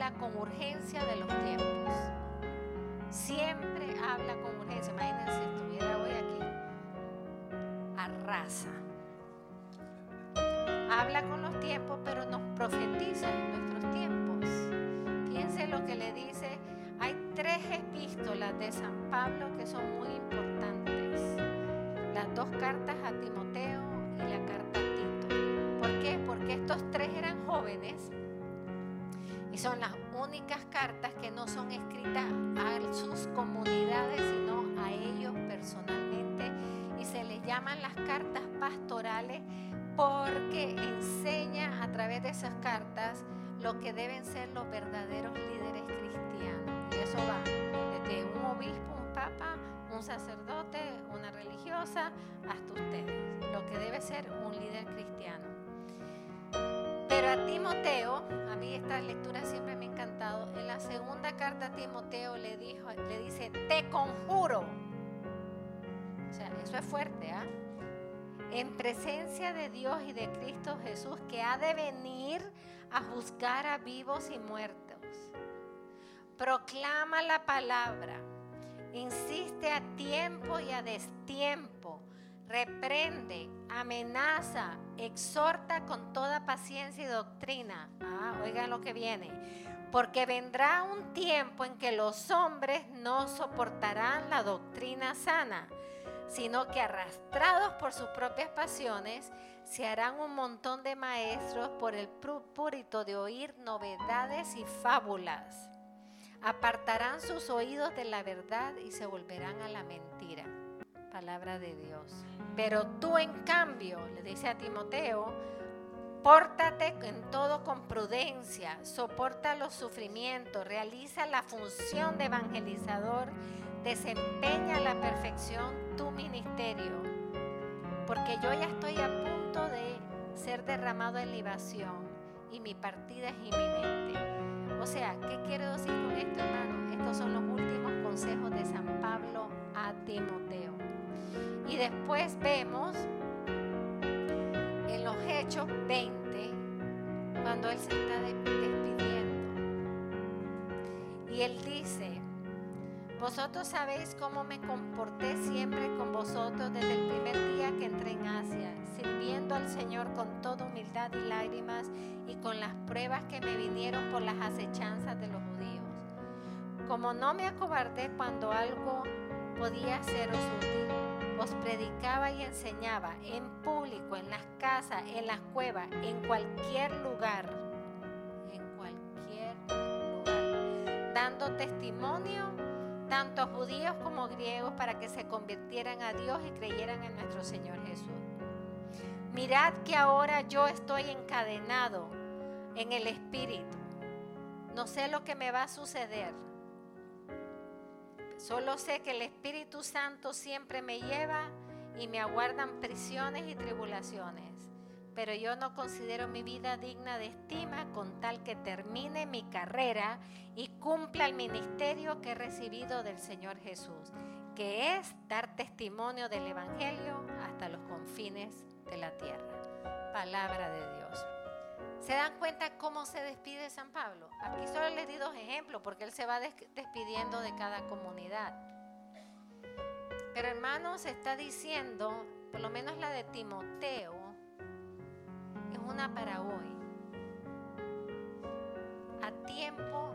habla con urgencia de los tiempos. Siempre habla con urgencia. Imagínense estuviera hoy aquí. Arrasa. Habla con los tiempos, pero nos profetiza en nuestros tiempos. Piense lo que le dice. Hay tres epístolas de San Pablo que son muy importantes. Las dos cartas a Timoteo y la carta a Tito. ¿Por qué? Porque estos tres eran jóvenes son las únicas cartas que no son escritas a sus comunidades, sino a ellos personalmente. Y se les llaman las cartas pastorales porque enseña a través de esas cartas lo que deben ser los verdaderos líderes cristianos. Y eso va desde un obispo, un papa, un sacerdote, una religiosa, hasta ustedes. Lo que debe ser un líder cristiano. Pero a Timoteo, esta lectura siempre me ha encantado. En la segunda carta a Timoteo le, dijo, le dice, te conjuro. O sea, eso es fuerte, ¿ah? En presencia de Dios y de Cristo Jesús, que ha de venir a juzgar a vivos y muertos. Proclama la palabra. Insiste a tiempo y a destiempo. Reprende, amenaza, exhorta con toda paciencia y doctrina. Ah, oigan lo que viene. Porque vendrá un tiempo en que los hombres no soportarán la doctrina sana, sino que arrastrados por sus propias pasiones, se harán un montón de maestros por el purito de oír novedades y fábulas. Apartarán sus oídos de la verdad y se volverán a la mentira. Palabra de Dios. Pero tú en cambio, le dice a Timoteo, pórtate en todo con prudencia, soporta los sufrimientos, realiza la función de evangelizador, desempeña a la perfección tu ministerio. Porque yo ya estoy a punto de ser derramado en libación y mi partida es inminente. O sea, ¿qué quiero decir con esto, hermano? Estos son los últimos consejos de San Pablo a Timoteo. Después vemos en los Hechos 20, cuando él se está despidiendo. Y él dice, vosotros sabéis cómo me comporté siempre con vosotros desde el primer día que entré en Asia, sirviendo al Señor con toda humildad y lágrimas y con las pruebas que me vinieron por las acechanzas de los judíos. Como no me acobardé cuando algo podía seros útil, os predicaba y enseñaba en público, en las casas, en las cuevas, en cualquier lugar, en cualquier lugar, dando testimonio tanto a judíos como griegos para que se convirtieran a Dios y creyeran en nuestro Señor Jesús. Mirad que ahora yo estoy encadenado en el Espíritu. No sé lo que me va a suceder. Solo sé que el Espíritu Santo siempre me lleva y me aguardan prisiones y tribulaciones. Pero yo no considero mi vida digna de estima con tal que termine mi carrera y cumpla el ministerio que he recibido del Señor Jesús, que es dar testimonio del Evangelio hasta los confines de la tierra. Palabra de Dios. ¿Se dan cuenta cómo se despide San Pablo? Aquí solo les di dos ejemplos porque él se va despidiendo de cada comunidad. Pero hermanos, está diciendo, por lo menos la de Timoteo, es una para hoy. A tiempo